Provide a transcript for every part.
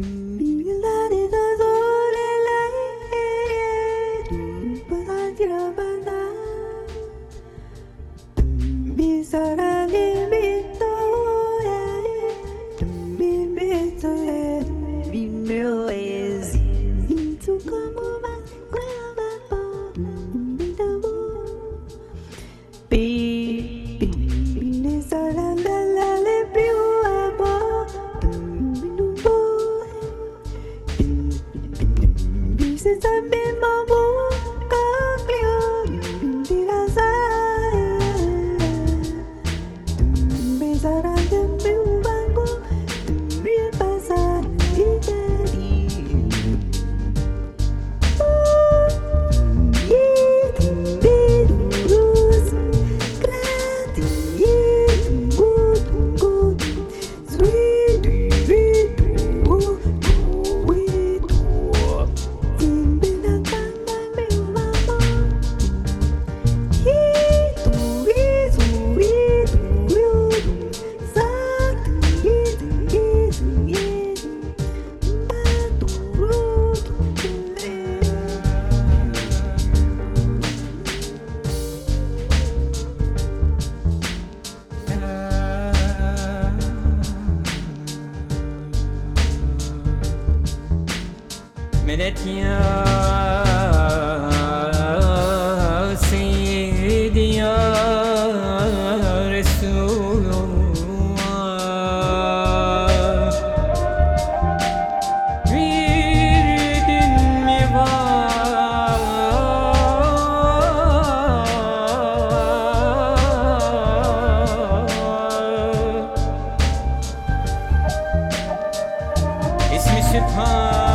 Ding. 身边吗？Seyret ya Seyyidi ya Resulullah Bir din mi var İsmi Sübhan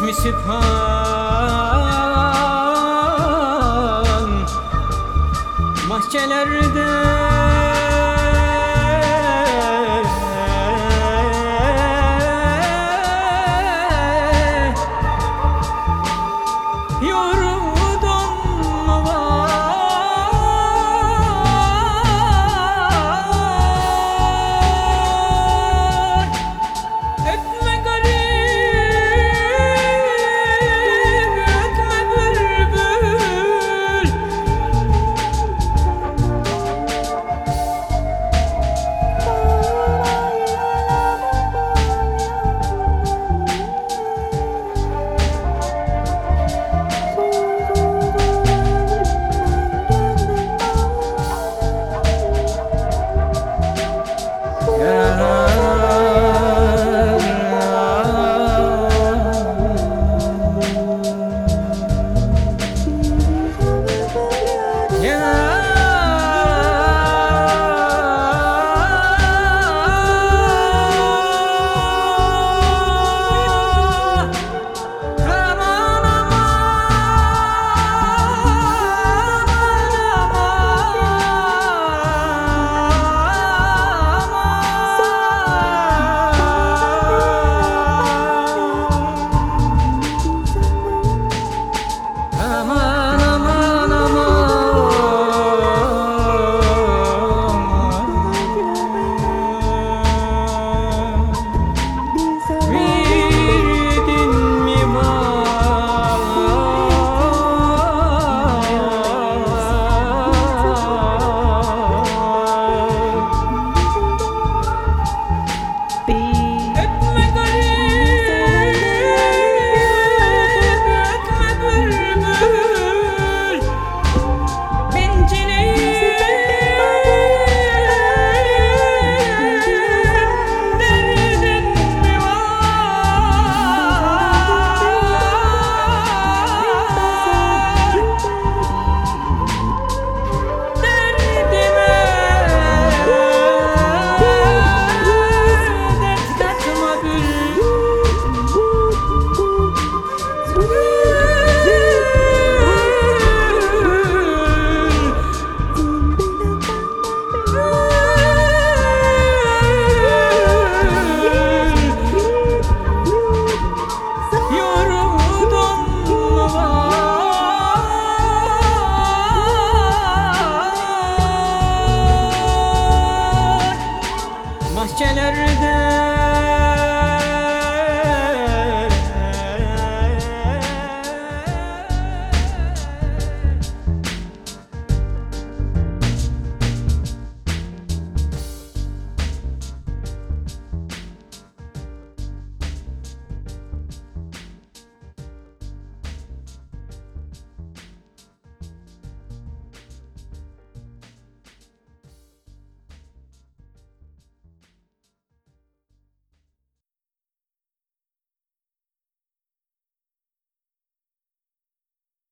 İsmi Sübhan. Mahçelerde